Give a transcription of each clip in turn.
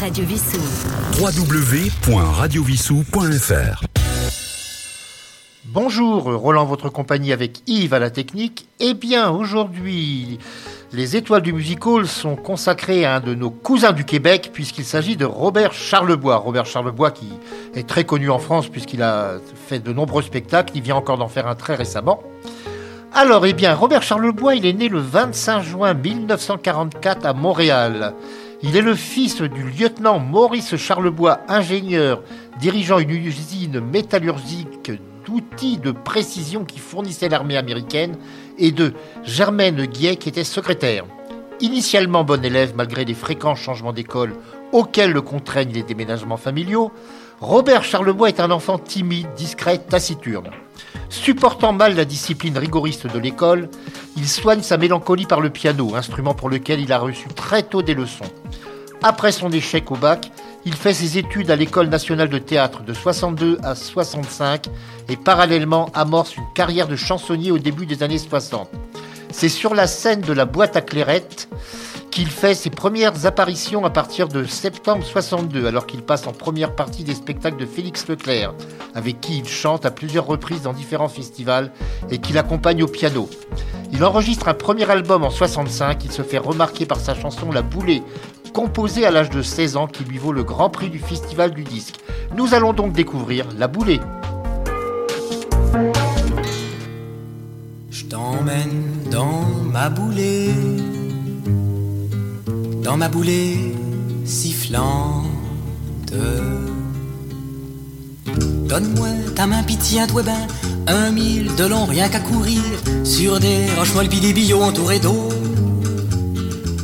Radio Vissou. www.radiovissou.fr Bonjour, Roland, votre compagnie avec Yves à la technique. Eh bien, aujourd'hui, les étoiles du musical sont consacrées à un de nos cousins du Québec, puisqu'il s'agit de Robert Charlebois. Robert Charlebois qui est très connu en France, puisqu'il a fait de nombreux spectacles. Il vient encore d'en faire un très récemment. Alors, eh bien, Robert Charlebois, il est né le 25 juin 1944 à Montréal. Il est le fils du lieutenant Maurice Charlebois, ingénieur, dirigeant une usine métallurgique d'outils de précision qui fournissait l'armée américaine, et de Germaine Guillet qui était secrétaire. Initialement bon élève malgré les fréquents changements d'école auxquels le contraignent les déménagements familiaux, Robert Charlebois est un enfant timide, discret, taciturne. Supportant mal la discipline rigoriste de l'école, il soigne sa mélancolie par le piano, instrument pour lequel il a reçu très tôt des leçons. Après son échec au bac, il fait ses études à l'École nationale de théâtre de 62 à 65 et parallèlement amorce une carrière de chansonnier au début des années 60. C'est sur la scène de la boîte à clairette qu'il fait ses premières apparitions à partir de septembre 62, alors qu'il passe en première partie des spectacles de Félix Leclerc, avec qui il chante à plusieurs reprises dans différents festivals et qu'il accompagne au piano. Il enregistre un premier album en 65, il se fait remarquer par sa chanson La Boulée, composée à l'âge de 16 ans, qui lui vaut le grand prix du Festival du disque. Nous allons donc découvrir La Boulée. T'emmène dans ma boulée, dans ma boulée sifflante. Donne-moi ta main, pitié, toi ben, un mille de long, rien qu'à courir, sur des roches molles pis des billots entourés d'eau.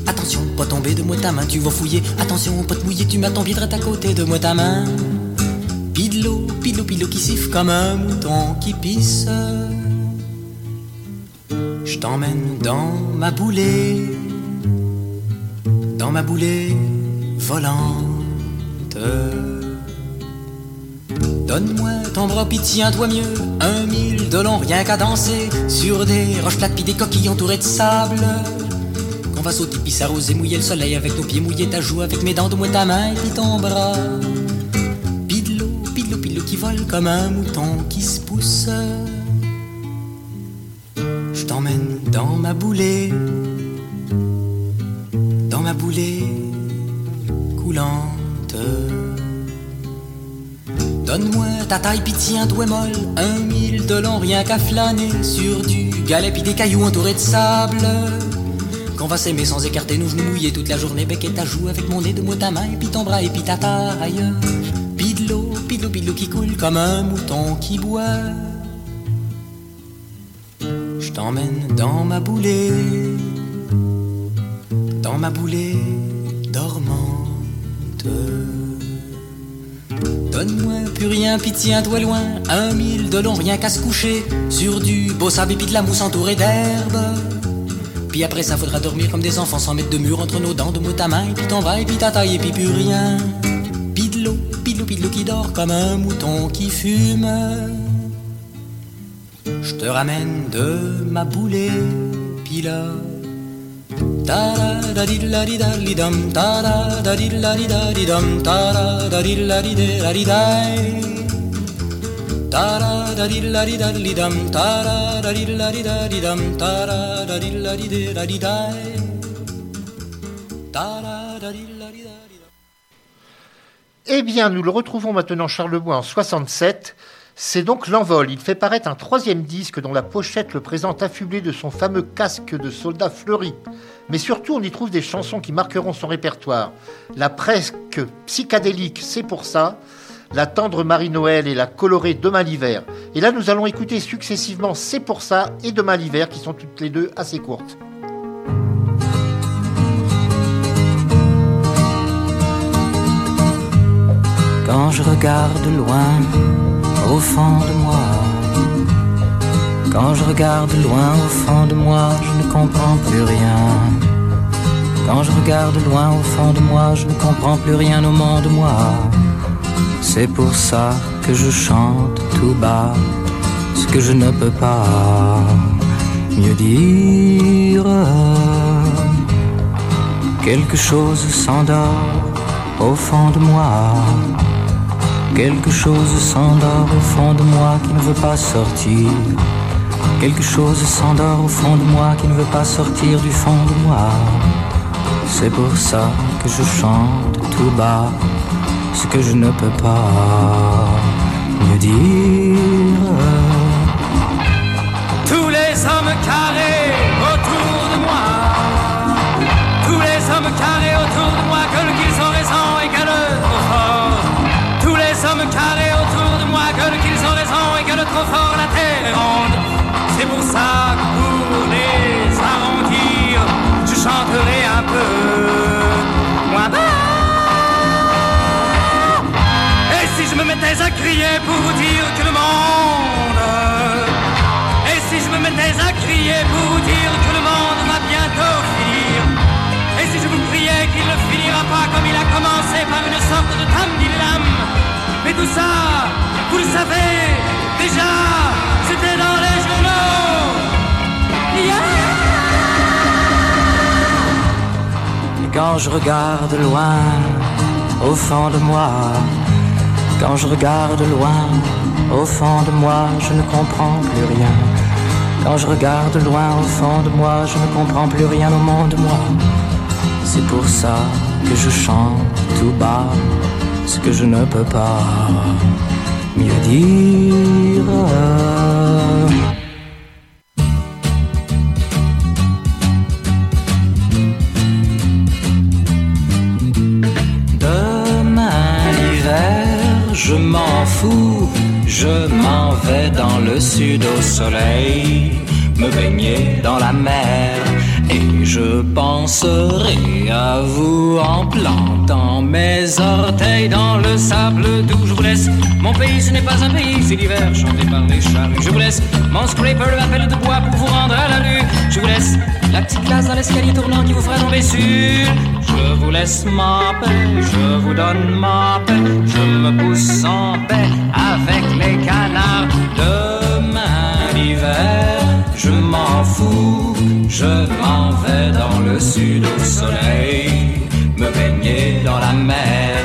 Attention, pas tomber de moi ta main, tu vas fouiller. Attention, pas te mouiller, tu ton pied à côté de moi ta main. Pis de l'eau, pis de l'eau qui siffle comme un mouton qui pisse. Je t'emmène dans ma boulée, dans ma boulée volante. Donne-moi ton bras, pis tiens-toi mieux, un mille de long, rien qu'à danser, sur des roches plates pis des coquilles entourées de sable. Qu'on va sauter pis s'arroser, mouiller le soleil avec nos pieds, mouiller ta joue avec mes dents, de moi ta main puis ton bras. Pis de l'eau, pis de qui vole comme un mouton qui se pousse. Dans ma boulée, dans ma boulée coulante. Donne-moi ta taille, pis tiens, doigt molle, un mille de long, rien qu'à flâner sur du galet pis des cailloux entourés de sable. Qu'on va s'aimer sans écarter nos genoux mouillés toute la journée, bec et ta joue avec mon nez de moi ta main, et puis ton bras et puis ta taille. Pis de l'eau, pis de l'eau, pis de l'eau qui coule comme un mouton qui boit. T'emmène dans ma boulée, dans ma boulée dormante. Donne-moi plus rien, pitié, un doigt loin, un mille de long, rien qu'à se coucher, sur du beau sable et puis de la mousse entourée d'herbe. Puis après ça faudra dormir comme des enfants sans mettre de mur entre nos dents, de mot ta main, et puis ton bras, et puis ta taille, et puis plus rien. Puis de l'eau, puis de l'eau, puis de l'eau qui dort comme un mouton qui fume. Je te ramène de ma boulée, puis là. Ta da di la di da li dum, ta da da di la di da di dum, ta da da di la di de la di dai. Ta da da di la di da li ta da da di la di da di ta da da di la di de la di dai. Ta da di la di da. Eh bien, nous le retrouvons maintenant Charlebois en 67. C'est donc l'envol. Il fait paraître un troisième disque dont la pochette le présente affublé de son fameux casque de soldat fleuri. Mais surtout, on y trouve des chansons qui marqueront son répertoire. La presque psychédélique, c'est pour ça. La tendre Marie-Noël et la colorée Demain l'hiver. Et là, nous allons écouter successivement C'est pour ça et Demain l'hiver, qui sont toutes les deux assez courtes. Quand je regarde loin, au fond de moi, quand je regarde loin au fond de moi, je ne comprends plus rien. Quand je regarde loin au fond de moi, je ne comprends plus rien au monde de moi. C'est pour ça que je chante tout bas ce que je ne peux pas mieux dire. Quelque chose s'endort au fond de moi. Quelque chose s'endort au fond de moi qui ne veut pas sortir. Quelque chose s'endort au fond de moi qui ne veut pas sortir du fond de moi. C'est pour ça que je chante tout bas ce que je ne peux pas mieux dire. Tous les hommes carrés la terre est ronde. C'est pour ça que pour les arrondir, je chanterai un peu moins bas. Et si je me mettais à crier pour vous dire que le monde et si je me mettais à crier pour vous dire que le monde va bientôt finir Et si je vous criais qu'il ne finira pas comme il a commencé par une sorte de tambilam Mais tout ça, vous le savez, dans les journaux Et quand je regarde loin, au fond de moi, quand je regarde loin, au fond de moi, je ne comprends plus rien. Quand je regarde loin, au fond de moi, je ne comprends plus rien au monde, moi. C'est pour ça que je chante tout bas ce que je ne peux pas mieux dire. Demain l'hiver, je m'en fous, je m'en vais dans le sud au soleil, me baigner dans la mer. Et je penserai à vous en plantant mes orteils dans le sable doux. Je vous laisse, mon pays ce n'est pas un pays, c'est l'hiver chanté par les charrues. Je vous laisse, mon scraper de appel de bois pour vous rendre à la rue. Je vous laisse, la petite glace dans l'escalier tournant qui vous fera tomber sur. Je vous laisse ma paix, je vous donne ma paix, je me pousse en paix avec les canards. Demain l'hiver, je m'en fous, je m'en vais dans le sud au soleil, me baigner dans la mer.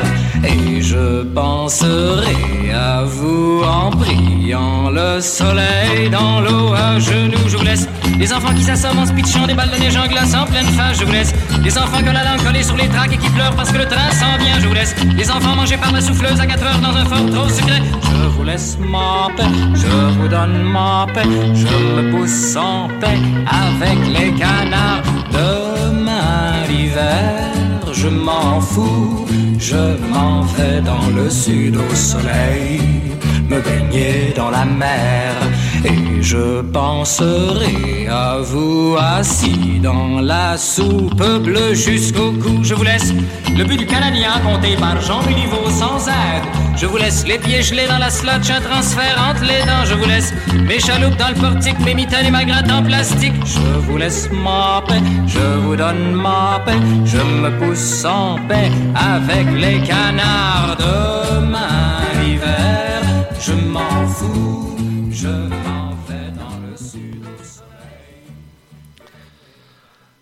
Et je penserai à vous en priant le soleil dans l'eau à genoux. Je vous laisse les enfants qui s'assomment en se des balles de neige en glace en pleine face. Je vous laisse les enfants que la langue collée sur les tracks et qui pleurent parce que le train s'en vient. Je vous laisse les enfants mangés par la souffleuse à 4 heures dans un fort trop secret. Je vous laisse ma paix, je vous donne ma paix, je me pousse en paix avec les canards. Demain l'hiver, je m'en fous, je m'en vais dans le sud au soleil, me baigner dans la mer. Et je penserai à vous assis dans la soupe bleue jusqu'au cou. Je vous laisse le but du Canadien compté par Jean niveau sans aide. Je vous laisse les pieds gelés dans la slotch, un transfert entre les dents. Je vous laisse mes chaloupes dans le portique, mes mitaines et ma gratte en plastique. Je vous laisse ma paix, je vous donne ma paix. Je me pousse en paix avec les canards. Demain l'hiver, je m'en fous, je m'en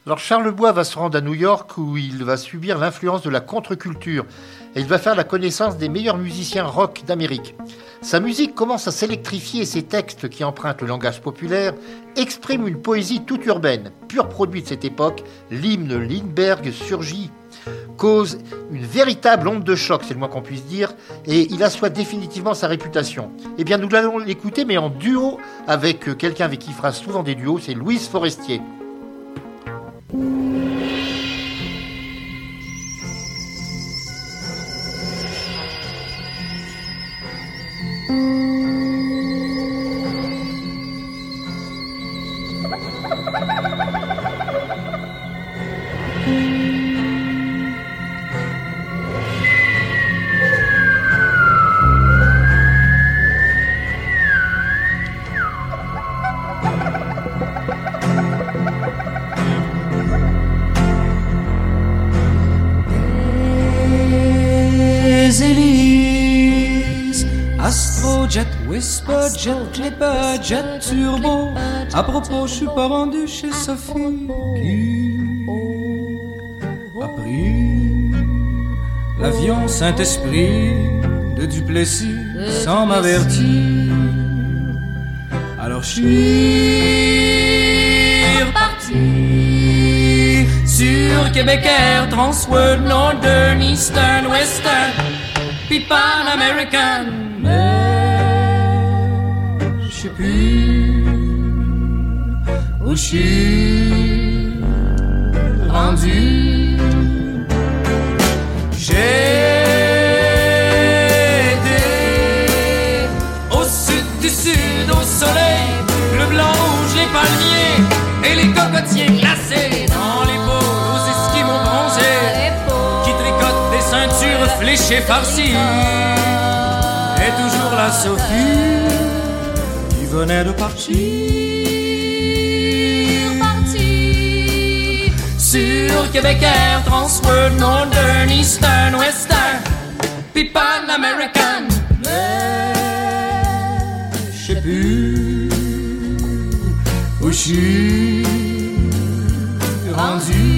Alors Charles Bois va se rendre à New York où il va subir l'influence de la contre-culture et il va faire la connaissance des meilleurs musiciens rock d'Amérique. Sa musique commence à s'électrifier et ses textes qui empruntent le langage populaire expriment une poésie toute urbaine. Pur produit de cette époque, l'hymne Lindbergh surgit, cause une véritable onde de choc, c'est le moins qu'on puisse dire, et il assoit définitivement sa réputation. Eh bien nous allons l'écouter mais en duo avec quelqu'un avec qui il fera souvent des duos, c'est Louise Forestier. Les Whisperjet, Clipperjet, Turbo. À propos, je suis pas rendu chez Sophie qui a pris l'avion Saint-Esprit de Duplessis sans m'avertir. Alors je suis reparti sur Québec Air, Transworld, Northern, Eastern, Western, puis Pan American. Plus où je rendu. J'ai été au sud du sud, au soleil, le blanc, rouge, les palmiers et les cocotiers glacés dans les pots, aux esquimaux bronzés qui tricotent des ceintures fléchées farcies. Et toujours la Sophie venait de partir. Sur Québec Air, Transworld, Northern, Eastern, Western, puis Pan American. Mais je sais plus où je suis rendu.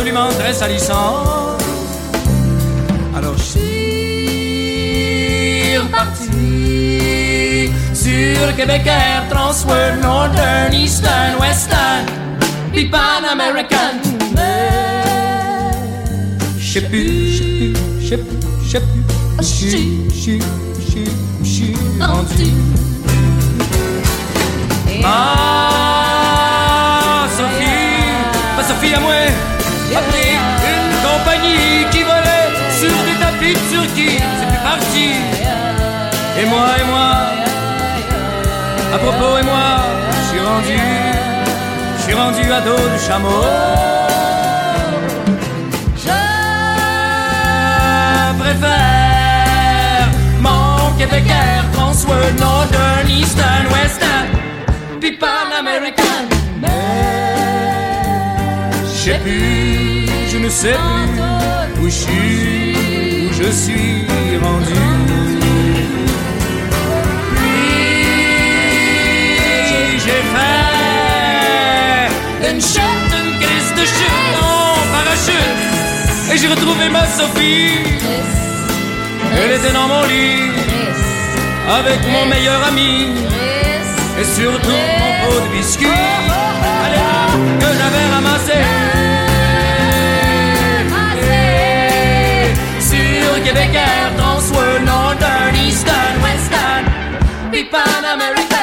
Absolument, très salissant. Alors je suis reparti sur Québec Air, Transworld, Northern, Eastern, Western, puis Pan American. Je sais plus, je sais plus, je sais plus, je sais plus, je suis. De Turquie. C'est plus parti. Et moi, et moi, à propos, et moi, je suis rendu, je suis rendu à dos de chameau. Je préfère mon Québec Air, Transworld, Northern, Eastern, Western, puis American. Mais je sais plus, je ne sais plus où je suis, je suis rendu. Puis j'ai fait une chute, une crise de chute en parachute. Et j'ai retrouvé ma Sophie. Elle était dans mon lit. Avec mon meilleur ami. Et surtout mon pot de biscuits. Allez, que j'avais Air, Transworld, Northern, Eastern, Western, Pan American.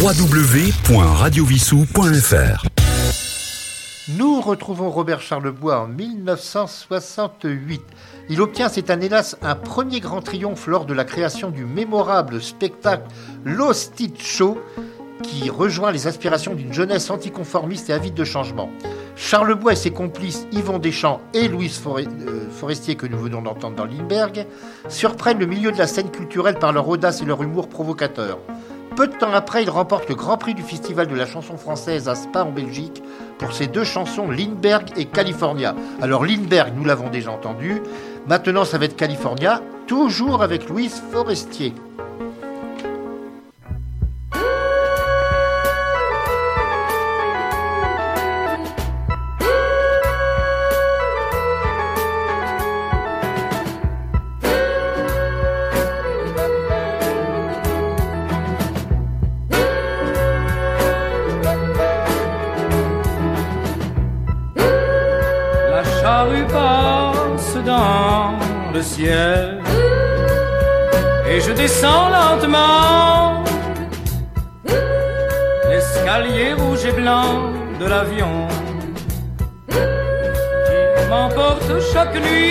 www.radiovissou.fr Nous retrouvons Robert Charlebois en 1968. Il obtient cette année-là un premier grand triomphe lors de la création du mémorable spectacle Lost It Show qui rejoint les aspirations d'une jeunesse anticonformiste et avide de changement. Charlebois et ses complices Yvon Deschamps et Louise euh, Forestier, que nous venons d'entendre dans Limberg, surprennent le milieu de la scène culturelle par leur audace et leur humour provocateur. Peu de temps après, il remporte le Grand Prix du Festival de la chanson française à Spa en Belgique pour ses deux chansons Lindbergh et California. Alors Lindbergh, nous l'avons déjà entendu. Maintenant, ça va être California, toujours avec Louise Forestier. M'emporte chaque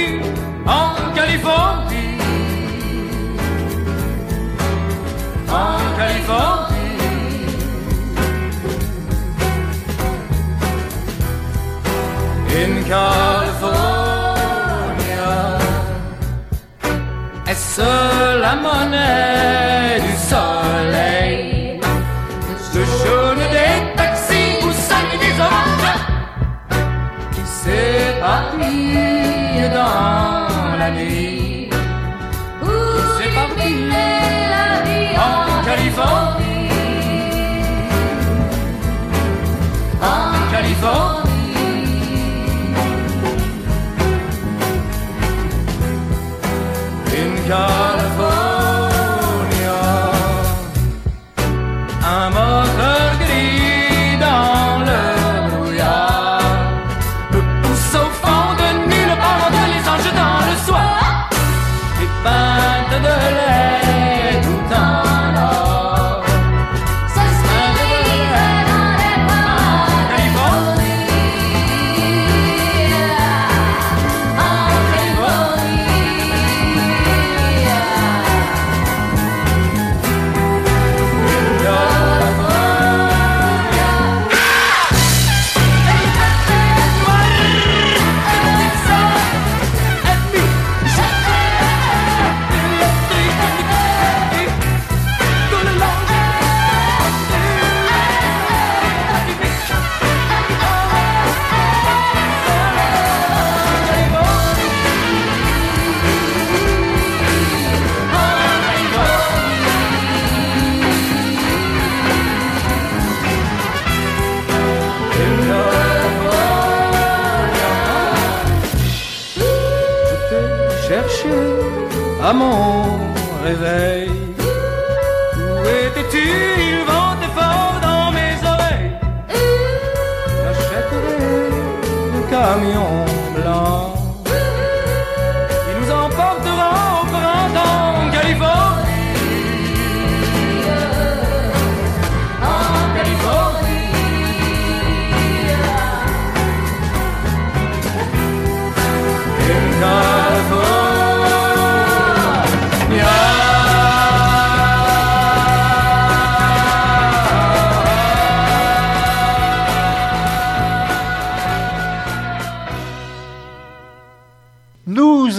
California.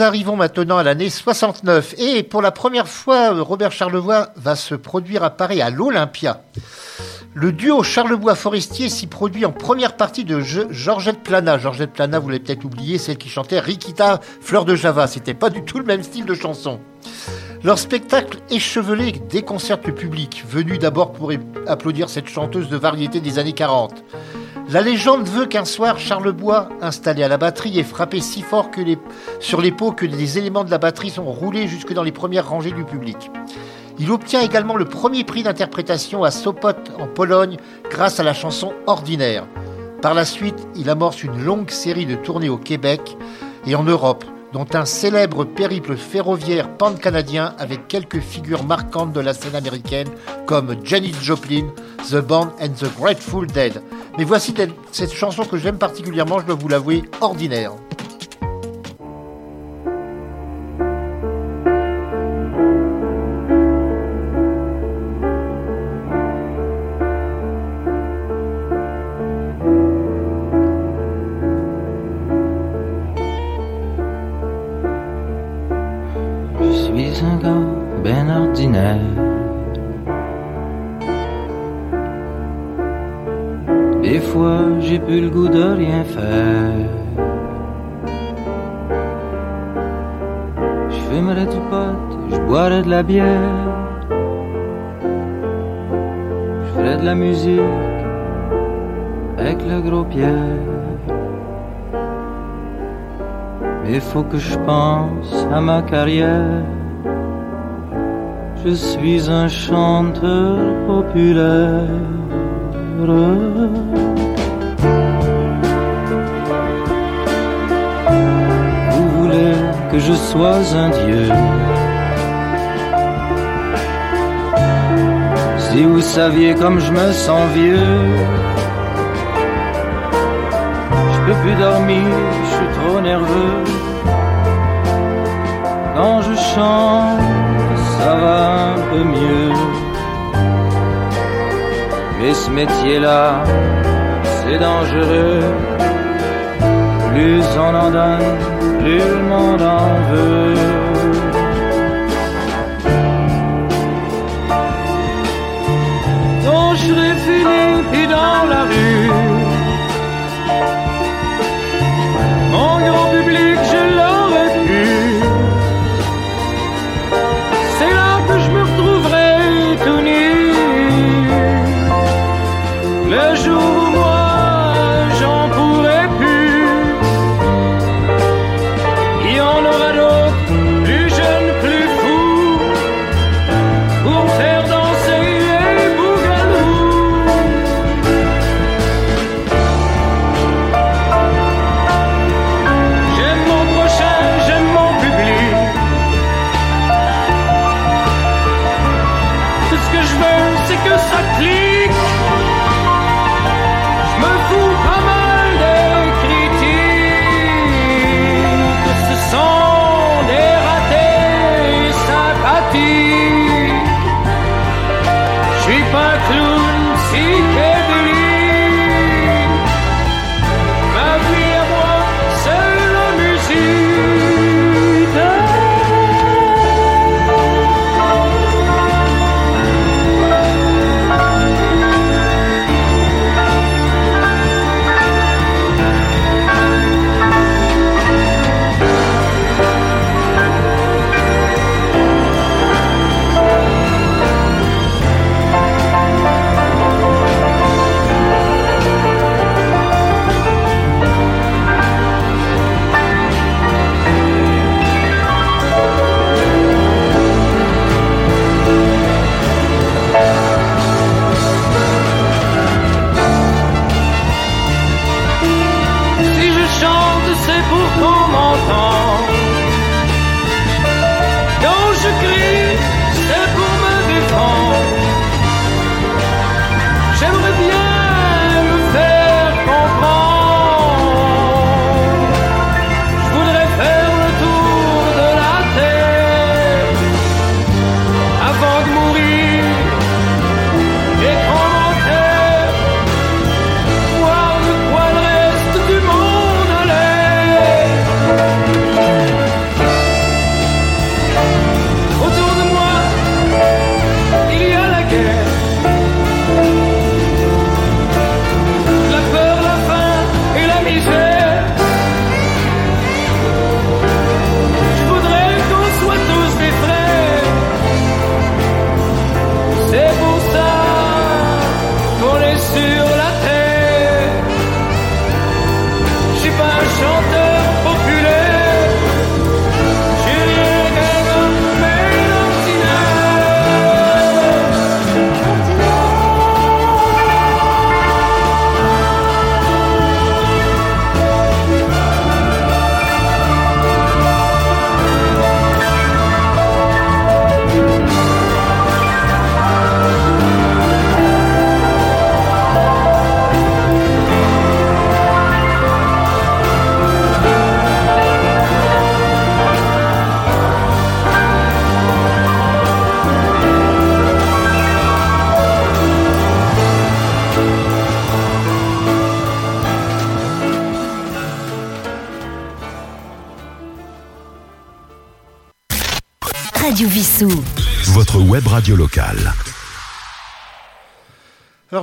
Arrivons maintenant à l'année 69 et pour la première fois, Robert Charlevoix va se produire à Paris à l'Olympia. Le duo Charlebois-Forestier s'y produit en première partie de Georgette Plana. Georgette Plana, vous l'avez peut-être oublié, celle qui chantait Rikita, Fleur de Java. C'était pas du tout le même style de chanson. Leur spectacle échevelé déconcerte le public, venu d'abord pour applaudir cette chanteuse de variété des années 40. La légende veut qu'un soir, Charlebois, installé à la batterie, ait frappé si fort sur les pots que les éléments de la batterie sont roulés jusque dans les premières rangées du public. Il obtient également le premier prix d'interprétation à Sopot en Pologne grâce à la chanson Ordinaire. Par la suite, il amorce une longue série de tournées au Québec et en Europe, dont un célèbre périple ferroviaire pan-canadien avec quelques figures marquantes de la scène américaine comme Janis Joplin, The Band and the Grateful Dead. Mais voici cette chanson que j'aime particulièrement, je dois vous l'avouer, Ordinaire. Je ferais de la musique avec le gros Pierre. Mais faut que je pense à ma carrière. Je suis un chanteur populaire. Vous voulez que je sois un dieu? Si vous saviez comme je me sens vieux, je peux plus dormir, je suis trop nerveux. Quand je chante, ça va un peu mieux. Mais ce métier-là, c'est dangereux. Plus on en donne, plus le monde en veut. je fini et dans la rue.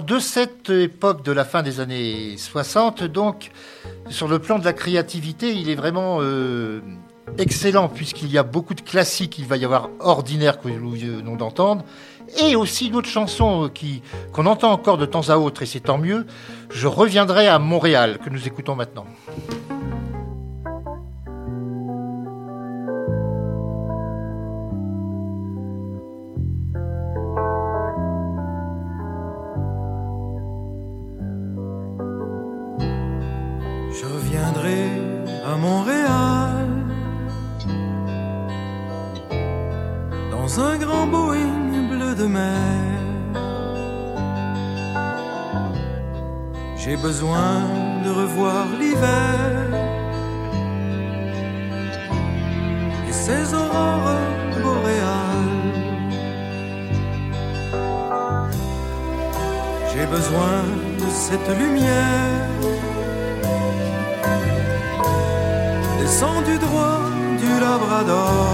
De cette époque de la fin des années 60, donc, sur le plan de la créativité, il est vraiment euh, excellent puisqu'il y a beaucoup de classiques. Il va y avoir Ordinaire que nous venons d'entendre et aussi d'autres chansons qui qu'on entend encore de temps à autre et c'est tant mieux. Je reviendrai à Montréal que nous écoutons maintenant. Ses aurores boréales. J'ai besoin de cette lumière descendue droit du Labrador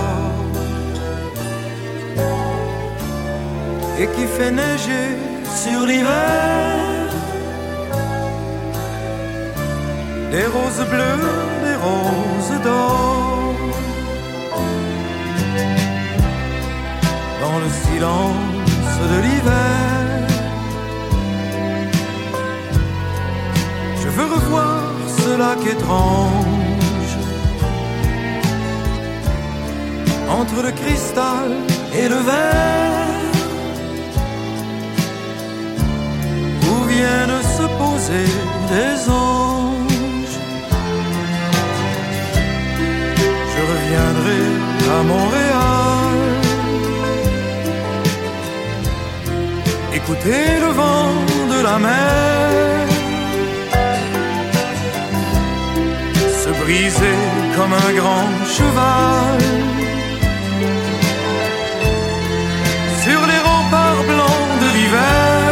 et qui fait neiger sur l'hiver. des roses bleues, des roses d'or. Le silence de l'hiver, je veux revoir ce lac étrange entre le cristal et le verre. Où viennent se poser des anges? Reviendrai à Montréal. Écoutez le vent de la mer. Se briser comme un grand cheval. Sur les remparts blancs de l'hiver.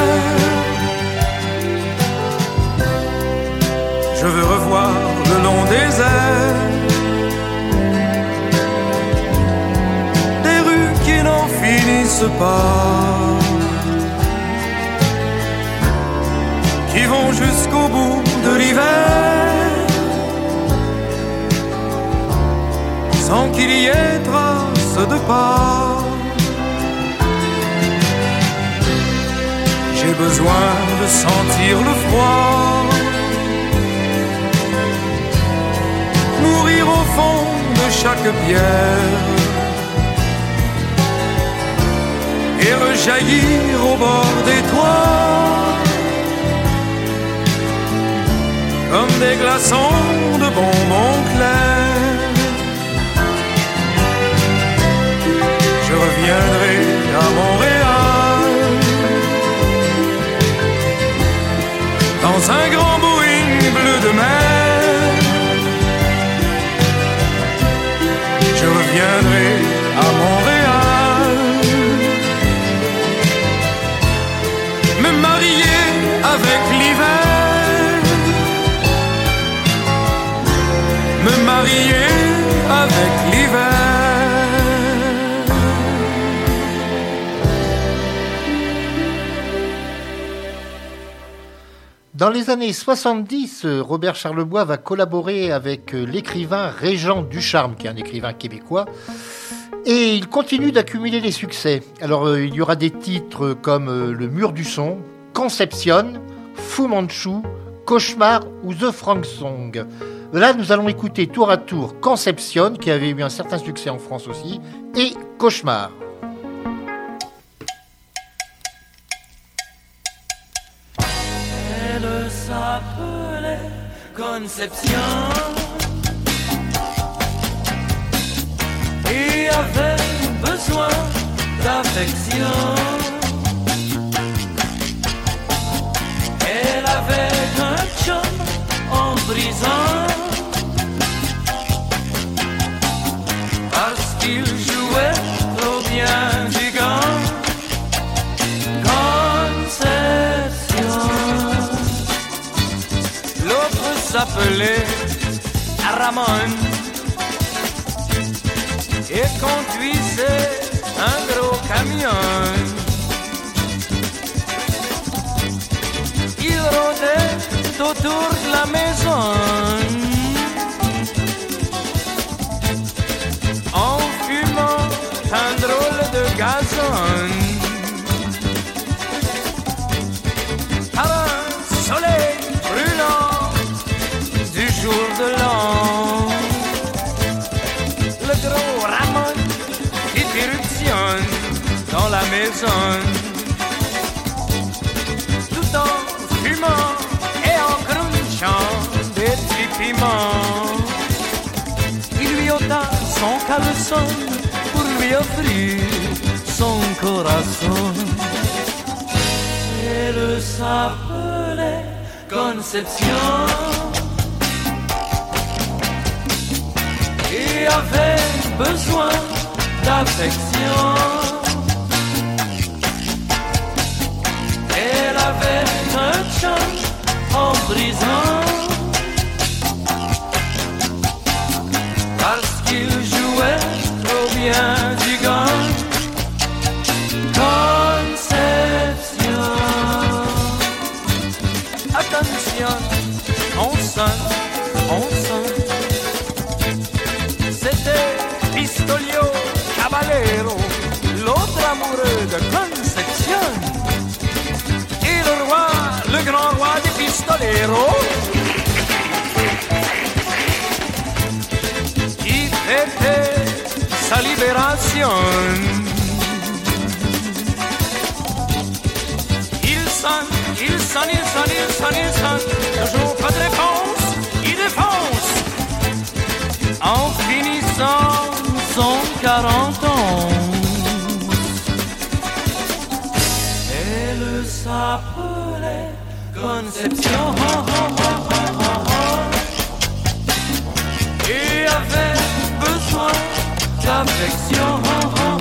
Je veux revoir le long des airs. Finissent pas, l'hiver, sans qu'il y ait trace de pas. J'ai besoin de sentir le froid, mourir au fond de chaque pierre et rejaillir au bord des toits comme des glaçons de bonbons clairs. Je reviendrai à Montréal dans un grand Boeing bleu de mer. Je reviendrai à Montréal. avec l'hiver, Dans les années 70, Robert Charlebois va collaborer avec l'écrivain Régent Ducharme, qui est un écrivain québécois. Et il continue d'accumuler les succès. Alors euh, il y aura des titres comme euh, Le mur du son, Conception, Fu Manchu, Cauchemar ou The Frank Song. Là, nous allons écouter tour à tour Conception, qui avait eu un certain succès en France aussi, et Cauchemar. Elle s'appelait Conception avait besoin d'affection. Avec un chum autour de la maison. En fumant un drôle de gazon. Par un soleil brûlant du jour de l'an. Le gros Ramon qui dans la maison. Il lui ôta son caleçon pour lui offrir son corazon. Elle s'appelait Conception. Et avait besoin d'affection. Elle avait un chum en prison Pistolio Caballero, l'autre amoureux de Conception. Et le roi, le grand roi des pistoleros, qui fêtait sa libération. Il sonne, il sonne, il sonne, il sonne, il sonne, toujours pas de réponse, il défonce. En finissant son 40 ans. Elle s'appelait Conception et avait besoin d'affection.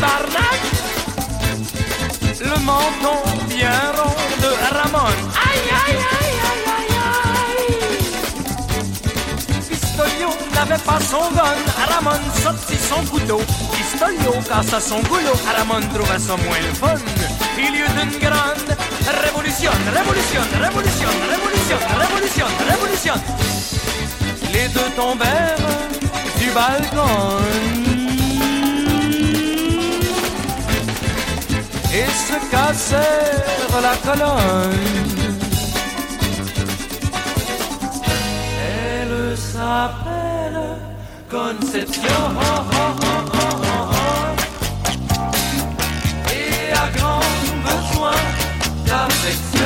Barnac. Le menton bien rond de Ramon. Aïe, aïe, aïe, aïe, aïe, aïe. Pistolio n'avait pas son gun, Ramon sortit son couteau. Pistolio cassa son goulot, Ramon trouva ça moins le fun. Il y eut une grande révolution, révolution, révolution, révolution, révolution, révolution. Les deux tombèrent du balcon. La colonne. Elle s'appelle Conception et a grand besoin d'affection.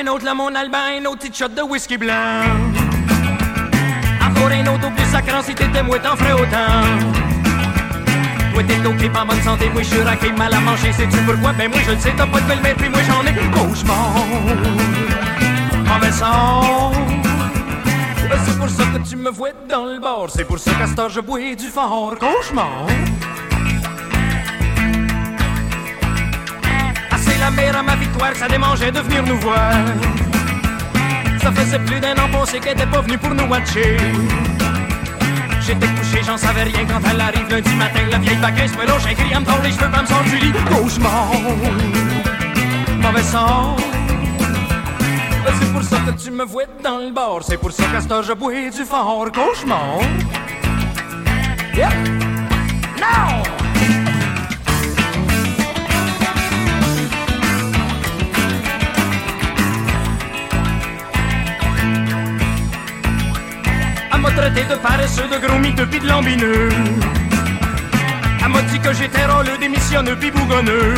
Un autre, là, mon Albin, un autre petit shot de whisky blanc. Encore un autre, au plus sacrant, si t'étais mouette, t'en ferais autant. Toi, t'es ok, pas en bonne santé, moi, je suis raqué, mal à manger, sais-tu pourquoi? Ben, moi, je le sais, t'as pas de belle-mère, puis moi, j'en ai cauchemar. Mauvais sang. C'est pour ça que tu me vois dans le bar. C'est pour ça qu'à cette heure je bois du fort. Cauchemar. À ma victoire, ça démangeait de venir nous voir. Ça faisait plus d'un an pensé qu'elle était pas venue pour nous watcher. J'étais couché, j'en savais rien quand elle arrive lundi matin. La vieille vacances me loge, un cri à me les cheveux, pas me sort du lit. Cauchemar. Mauvais sang. C'est pour ça que tu me vois dans le bar. C'est pour ça qu'à je bois du fort. Cauchemar. Yeah. Now! Traité de paresseux, de gros mythes, pis de lambineux. M'a dit que j'étais rôleux, démissionneux, pis bougonneux.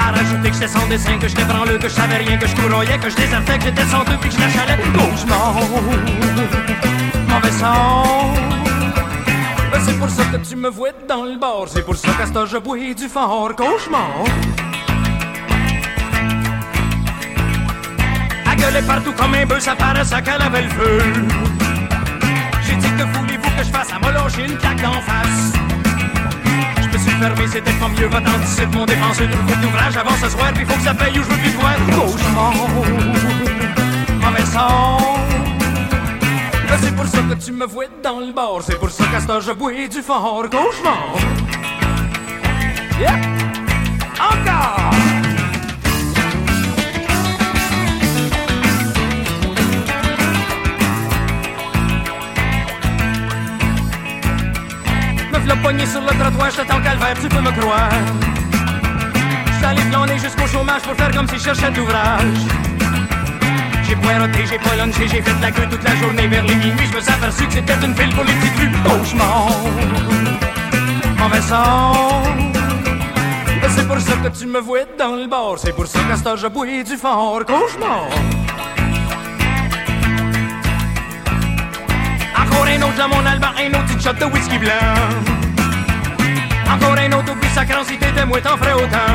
À rajouter que j'étais sans dessin, que j'étais branleux, que je savais rien, que je couroyais, que je désertais, que j'étais sans deux, puis que je l'achalais. Cauchemar, mauvais sang. Ben, c'est pour ça que tu me vois dans le bar, c'est pour ça qu'à ce je bois du fort. Cauchemar. Gueulait partout comme un bœuf, ça paraissait qu'elle avait le feu. Lâché une claque d'en face. Je me suis fermé, c'était pas mieux, va t'anticiper mon défenseur du groupe d'ouvrage avant ce soir, puis faut que ça paye ou je veux plus voir. Cauchemar, mauvais sang. Ben, c'est pour ça que tu me vois dans le bar, c'est pour ça qu'à ce je bois du fort. Cauchemar. Yeah. Encore. V'là pogné sur le trottoir, j'étais en calvaire, tu peux me croire. Allé flâner jusqu'au chômage pour faire comme si je cherchais d'ouvrage. J'ai poireauté, j'ai pas lunché, j'ai fait de la queue toute la journée vers les minuit. Je me suis aperçu que c'était une file pour les petites rues. Cauchemar, mauvais sang. C'est pour ça que tu me vois dans le bar, c'est pour ça qu'à ce je bois du fort. Cauchemar. Encore un autre dans mon alban, un autre shot de whisky blanc. Encore un autre, oublie sa si t'étais moi t'en ferais autant.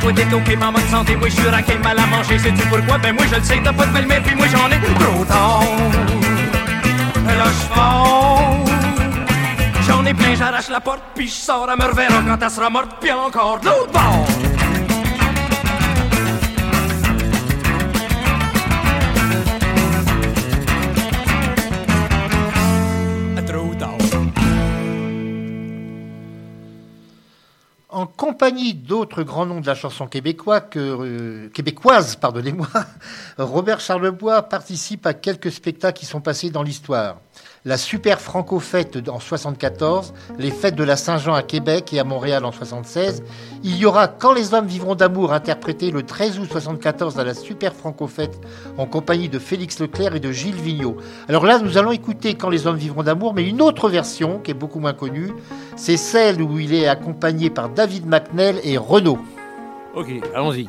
Toi t'es ok, ma bonne santé, moi je suis raqué, mal à manger, sais-tu pourquoi? Ben moi je le sais, t'as pas de belle-mère, puis moi j'en ai trop tard. Là je. J'en ai plein, j'arrache la porte, puis je sors, elle me reverra quand elle sera morte, puis encore de l'autre bord. En compagnie d'autres grands noms de la chanson québécoise, euh, québécoise pardonnez-moi, Robert Charlebois participe à quelques spectacles qui sont passés dans l'histoire. La Super Franco Fête en 74, les fêtes de la Saint-Jean à Québec et à Montréal en 76. Il y aura Quand les hommes vivront d'amour, interprété le 13 août 74 à la Super Franco Fête en compagnie de Félix Leclerc et de Gilles Vigneault. Alors là, nous allons écouter Quand les hommes vivront d'amour, mais une autre version qui est beaucoup moins connue. C'est celle où il est accompagné par David McNell et Renaud. Ok, allons-y.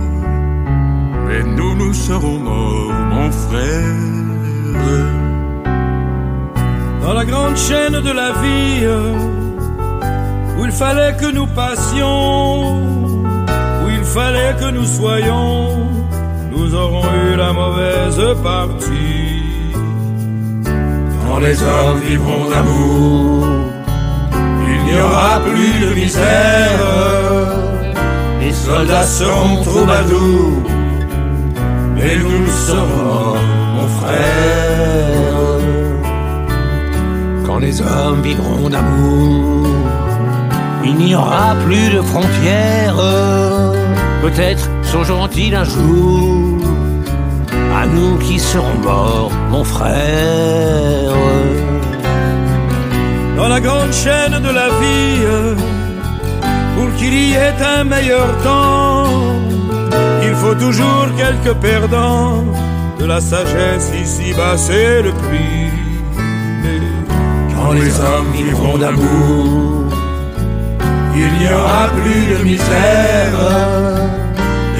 mais nous, nous serons morts, mon frère. dans la grande chaîne de la vie où il fallait que nous passions, où il fallait que nous soyons, nous aurons eu la mauvaise partie. Quand les hommes vivront d'amour, il n'y aura plus de misère. Les soldats seront troubadours, mais nous serons, mon frère. Quand les hommes vivront d'amour, il n'y aura plus de frontières. Peut-être surgiront-ils un jour à nous qui serons morts, mon frère. Dans la grande chaîne de la vie, pour qu'il y ait un meilleur temps, faut toujours quelques perdants. De la sagesse ici-bas, c'est le prix. Quand les hommes vivront d'amour, il n'y aura plus de misère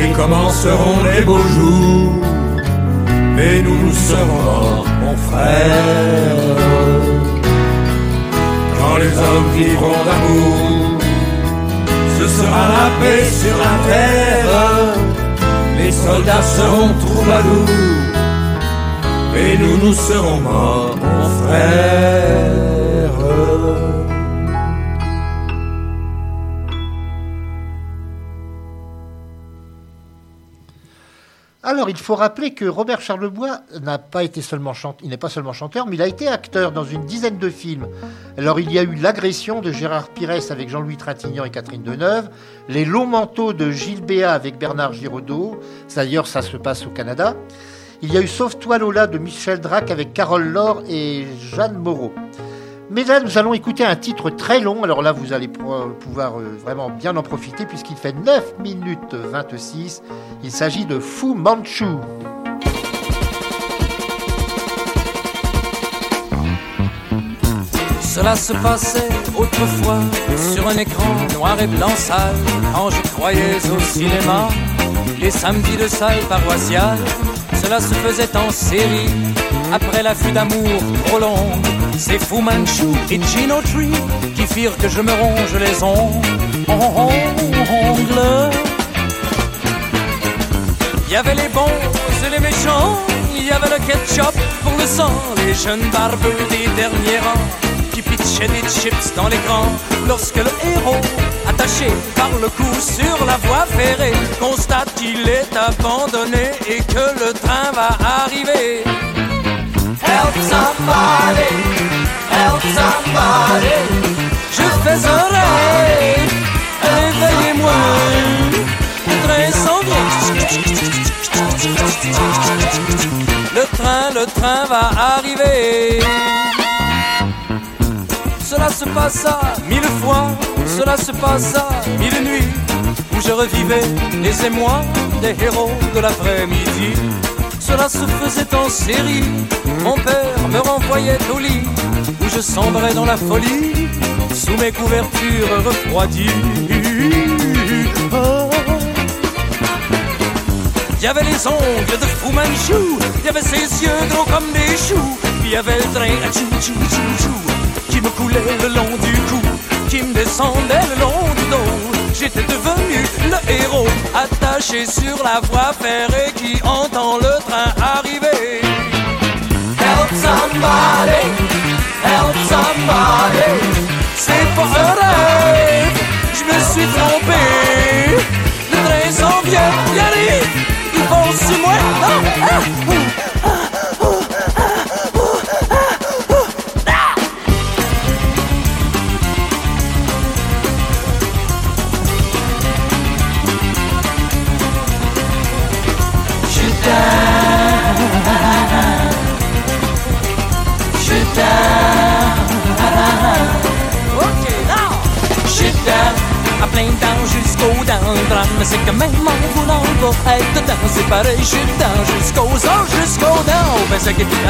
et commenceront les beaux jours? Mais nous nous serons mon frère. Quand les hommes vivront d'amour, ce sera la paix sur la terre. Les soldats seront troubadours, mais nous nous serons morts, mon frère. Alors, il faut rappeler que Robert Charlebois n'a pas été seulement il n'est pas seulement chanteur, mais il a été acteur dans une dizaine de films. Alors, il y a eu L'agression de Gérard Pires avec Jean-Louis Trintignant et Catherine Deneuve, Les longs manteaux de Gilles Béat avec Bernard Giraudot, d'ailleurs, ça se passe au Canada. Il y a eu Sauve-toi Lola de Michel Drac avec Carole Laure et Jeanne Moreau. Mais nous allons écouter un titre très long. Alors là, vous allez pouvoir euh, vraiment bien en profiter puisqu'il fait 9 minutes 26. Il s'agit de Fu Manchu. Cela se passait autrefois sur un écran noir et blanc sale quand je croyais au cinéma. Les samedis de salle paroissiale, cela se faisait en série après l'affût d'amour trop longue. C'est Fu Manchu et Gino Tree qui firent que je me ronge les ongles. Il y avait les bons et les méchants, il y avait le ketchup pour le sang, les jeunes barbeux des derniers rangs qui pitchaient des chips dans l'écran lorsque le héros, attaché par le cou sur la voie ferrée, constate qu'il est abandonné et que le train va arriver. Help somebody, help somebody. Je fais un rêve, réveillez-moi. Le train s'en. Le train, le train va arriver. Cela se passa mille fois, cela se passa mille nuits, où je revivais les émois des héros de l'après-midi cela se faisait en série. Mon père me renvoyait au lit, où je sombrais dans la folie, sous mes couvertures refroidies. Il y avait les ongles de Fu Manchu, il y avait ses yeux gros comme des choux, il y avait le train à chou chou chou chou, qui me coulait le long du cou, qui me descendait le long du dos j'étais devenu le héros, attaché sur la voie ferrée qui entend le train arriver.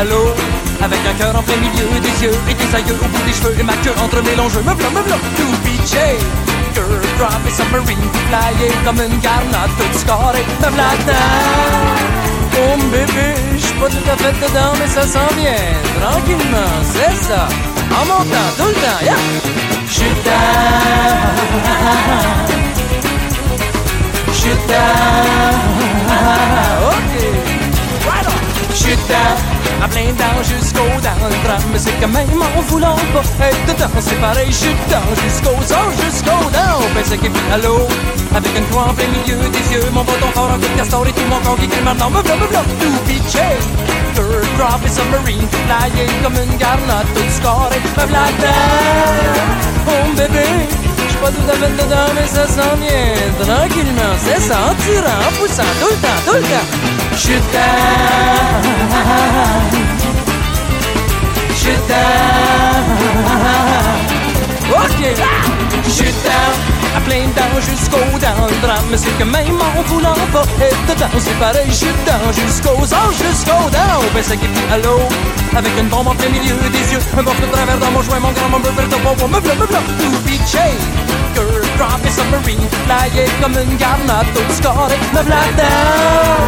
L'eau Avec un cœur en plein milieu des yeux Et des aïeux au bout des cheveux Et ma queue entre mes longs jeux Me v'là, me v'là, to be Girl drop et submarine flyer Comme une garnotte toute scarrée Me v'là Oh bébé, j'suis pas tout à fait dedans Mais ça s'en vient, tranquillement, c'est ça. En montant, tout le temps, yeah. J'suis dedans. J'suis down. OK. Right on. J'suis down. À plein dents jusqu'aux dents. Le drame, c'est que même en voulant pas être dedans, c'est pareil. J'suis down jusqu'aux os, jusqu'aux dents. Ben, c'est qu'il à l'eau. Avec une croix en plein milieu des yeux. Mon bâton fort en coup de castor et tout mon corps qui crie maintenant. Me v'là, me v'là. To be Third drop et submarine. Flyé comme une garnotte. Tout score et me dedans. Oh bébé pas tout à fait dedans, mais ça s'en vient tranquillement. C'est ça, en tirant, en poussant, tout le temps, tout le temps. Je t'aime. Je t'aime. Ok. Je t'aime à plein dents jusqu'aux dents. Le drame, c'est que même en voulant pas être dedans, c'est pareil, je dedans jusqu'aux os, jusqu'aux dents. Ben, c'est qui à l'eau, avec une bombe en plein milieu des yeux, un morceau de travers dans mon joint, mon grand membre vert au bon, me v'là, me v'là, to be Girl, drop et submarine, flyé comme une garnotte, tout scoré, me dedans.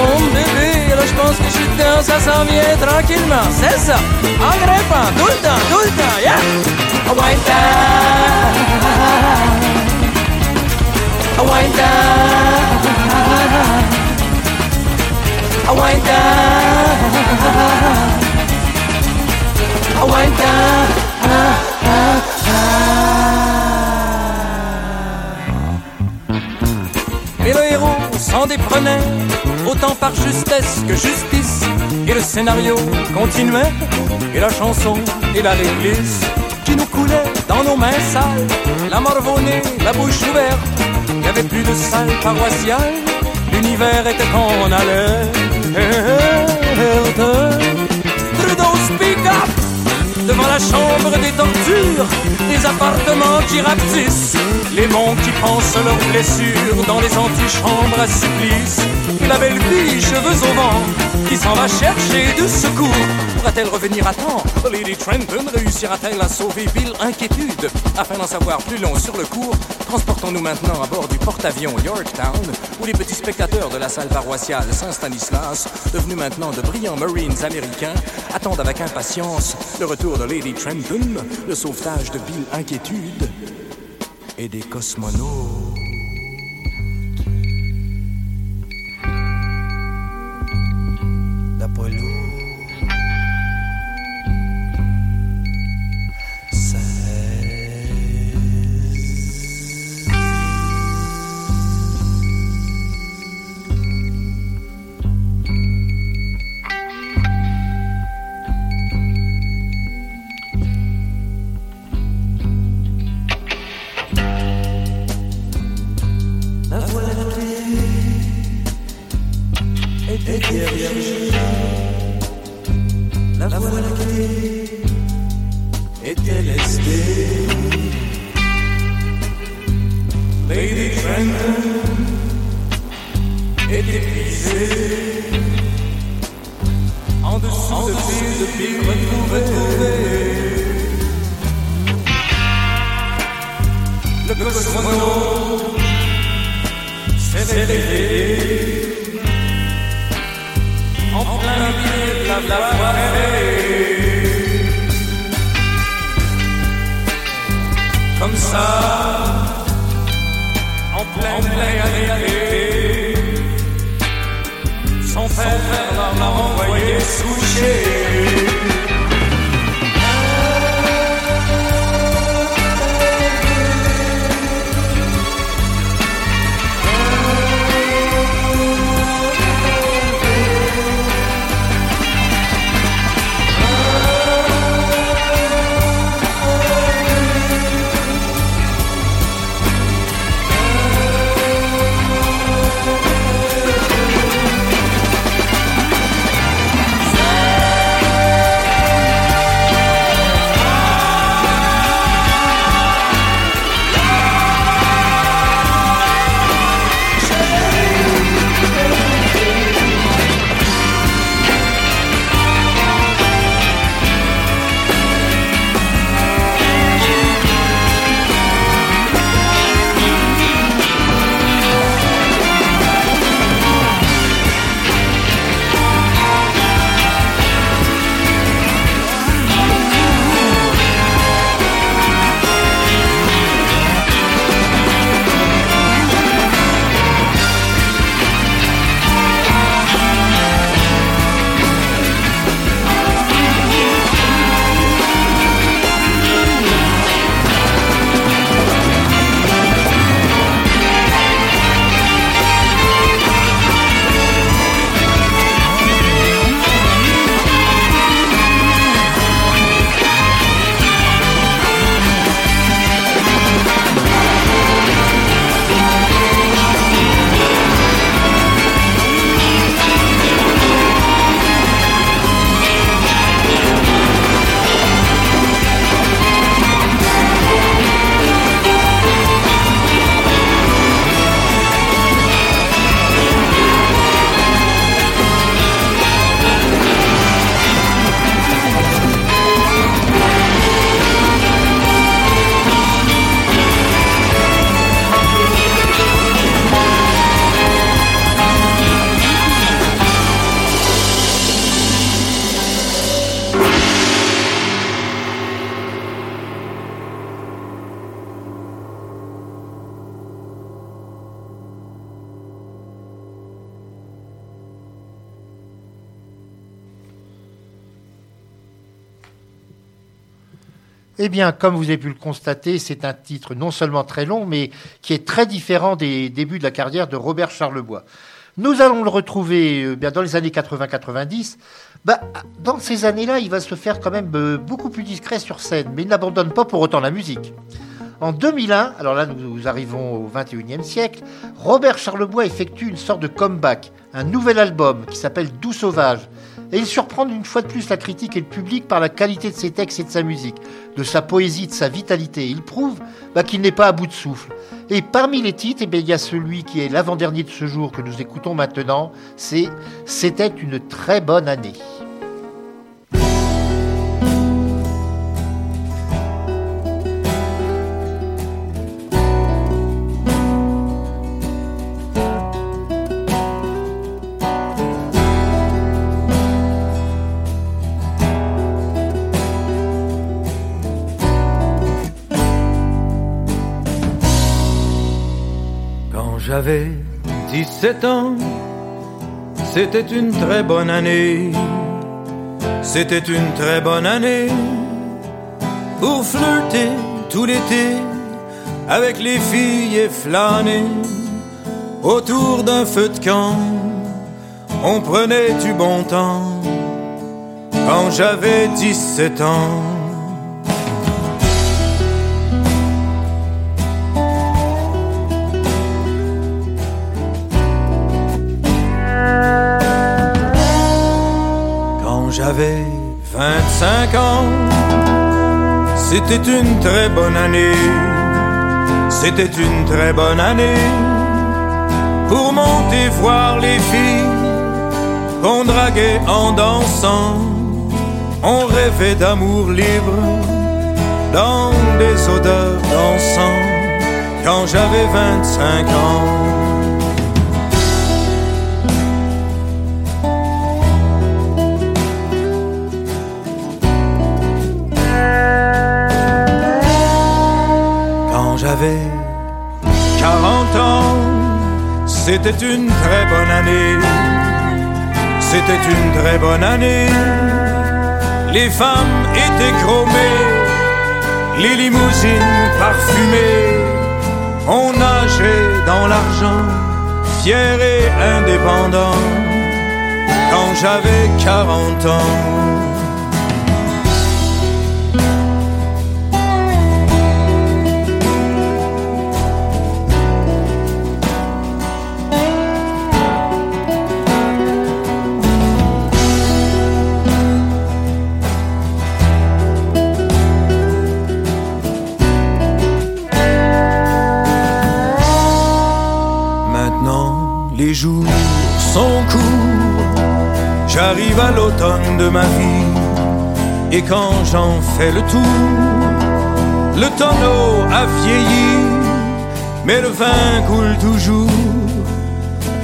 Oh bébé, là je pense que je suis dedans, ça s'en vient tranquillement, c'est ça, en grimpant, tout le temps, tout le temps, yeah! Wind down, wind down, wind down, wind down. S'en déprenait au autant par justesse que justice. Et le scénario continuait, et la chanson et la réglisse qui nous coulait dans nos mains sales, la morvonnée, la bouche ouverte. Il n'y avait plus de salle paroissiale, l'univers était qu'on allait. Devant la chambre des tortures, des appartements qui rapetissent, les monts qui pensent leurs blessures dans les antichambres à supplice, la belle fille, cheveux au vent, qui s'en va chercher de secours. Pourra-t-elle revenir à temps? Lady Trenton réussira-t-elle à sauver Bill? Inquiétude Afin d'en savoir plus long sur le cours, transportons-nous maintenant à bord du porte-avions Yorktown, où les petits spectateurs de la salle paroissiale Saint-Stanislas, devenus maintenant de brillants Marines américains, attendent avec impatience le retour de Lady Trenton, le sauvetage de Bill Inquiétude et des cosmonautes. la pollution. Eh bien, comme vous avez pu le constater, c'est un titre non seulement très long, mais qui est très différent des débuts de la carrière de Robert Charlebois. Nous allons le retrouver euh, bien dans les années 80-90. Bah, dans ces années-là, il va se faire quand même euh, beaucoup plus discret sur scène, mais il n'abandonne pas pour autant la musique. En 2001, alors là nous arrivons au 21e siècle, Robert Charlebois effectue une sorte de comeback, un nouvel album qui s'appelle Doux Sauvage. Et il surprend une fois de plus la critique et le public par la qualité de ses textes et de sa musique, de sa poésie, de sa vitalité. Il prouve bah, qu'il n'est pas à bout de souffle. Et parmi les titres, eh il y a celui qui est l'avant-dernier de ce jour que nous écoutons maintenant, c'est C'était une très bonne année. J'avais 17 ans, c'était une très bonne année. C'était une très bonne année pour flirter tout l'été avec les filles et flâner autour d'un feu de camp. On prenait du bon temps quand j'avais 17 ans. J'avais 25 ans. C'était une très bonne année. C'était une très bonne année pour monter voir les filles qu'on draguait en dansant. On rêvait d'amour libre dans des odeurs dansant quand j'avais 25 ans. C'était une très bonne année. C'était une très bonne année. Les femmes étaient chromées, les limousines parfumées. On nageait dans l'argent, fier et indépendant, quand j'avais 40 ans. J'arrive à l'automne de ma vie, et quand j'en fais le tour, le tonneau a vieilli, mais le vin coule toujours,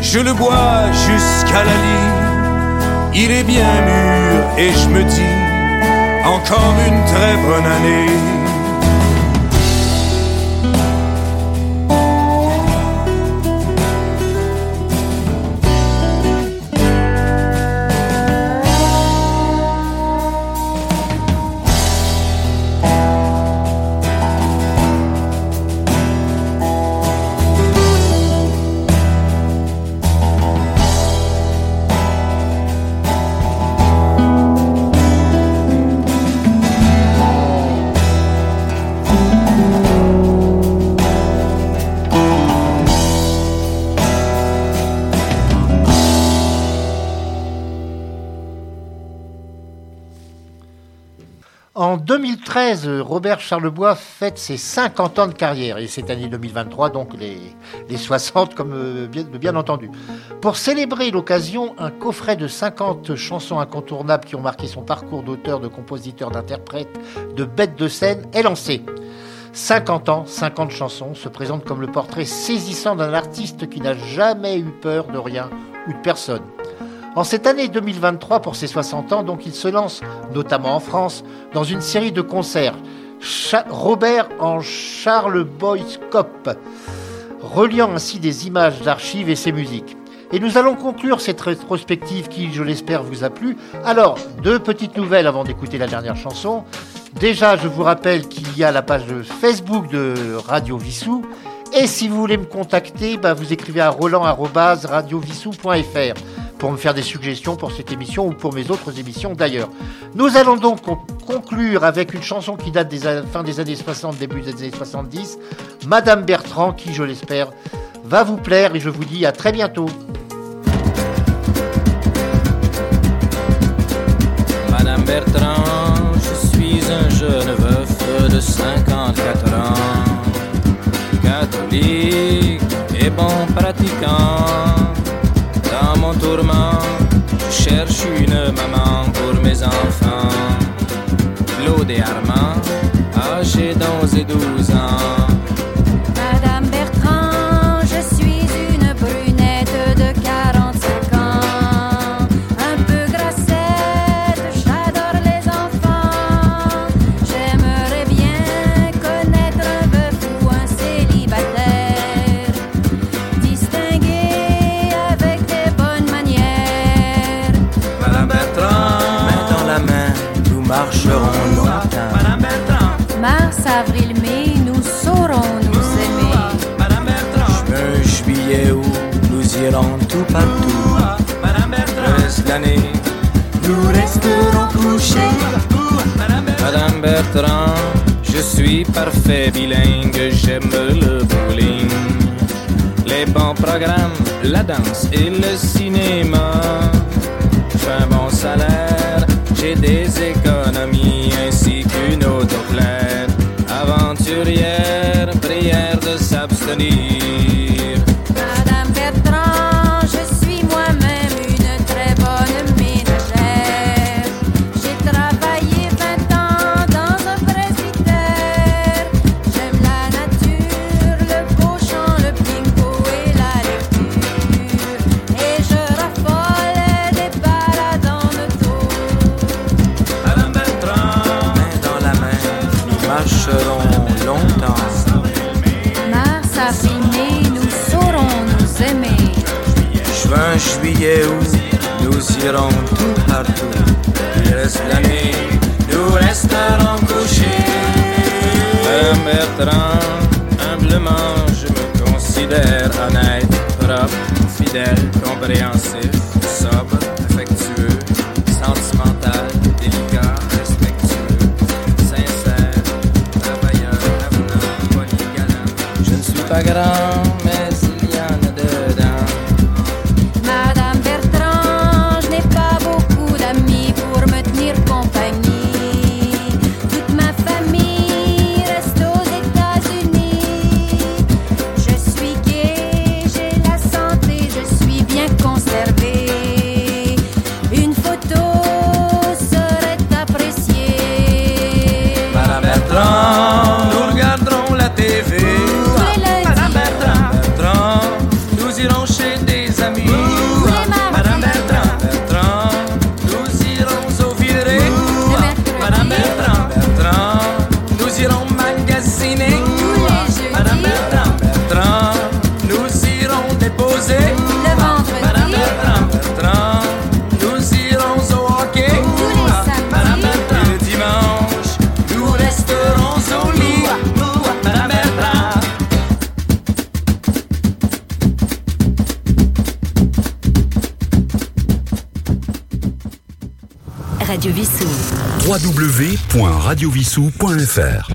je le bois jusqu'à la lit, il est bien mûr, et je me dis, encore une très bonne année. 2013, Robert Charlebois fête ses 50 ans de carrière, et cette année 2023, donc les, les 60, comme euh, bien, bien entendu. Pour célébrer l'occasion, un coffret de 50 chansons incontournables qui ont marqué son parcours d'auteur, de compositeur, d'interprète, de bête de scène est lancé. 50 ans, 50 chansons se présentent comme le portrait saisissant d'un artiste qui n'a jamais eu peur de rien ou de personne. En cette année 2023, pour ses 60 ans, donc il se lance, notamment en France, dans une série de concerts. Robert en Charles Boyscope, reliant ainsi des images d'archives et ses musiques. Et nous allons conclure cette rétrospective qui, je l'espère, vous a plu. Alors, deux petites nouvelles avant d'écouter la dernière chanson. Déjà, je vous rappelle qu'il y a la page Facebook de Radio Vissou Et si vous voulez me contacter, bah, vous écrivez à roland.radiovissou.fr pour me faire des suggestions pour cette émission ou pour mes autres émissions d'ailleurs. Nous allons donc conclure avec une chanson qui date des fin des années 60, début des années 70, Madame Bertrand, qui, je l'espère, va vous plaire et je vous dis à très bientôt. Madame Bertrand, je suis un jeune veuf de 54 ans, catholique et bon pratiquant mon tourment, je cherche une maman pour mes enfants. Claude et Armand, âgés d'11 et 12 ans. Nous resterons couchés. Madame Bertrand, je suis parfait bilingue, j'aime le bowling. Les bons programmes, la danse et le cinéma. J'ai un bon salaire, j'ai des économies ainsi qu'une auto claire. Aventurière, prière de s'abstenir. Juillet où nous irons www.radiovissou.fr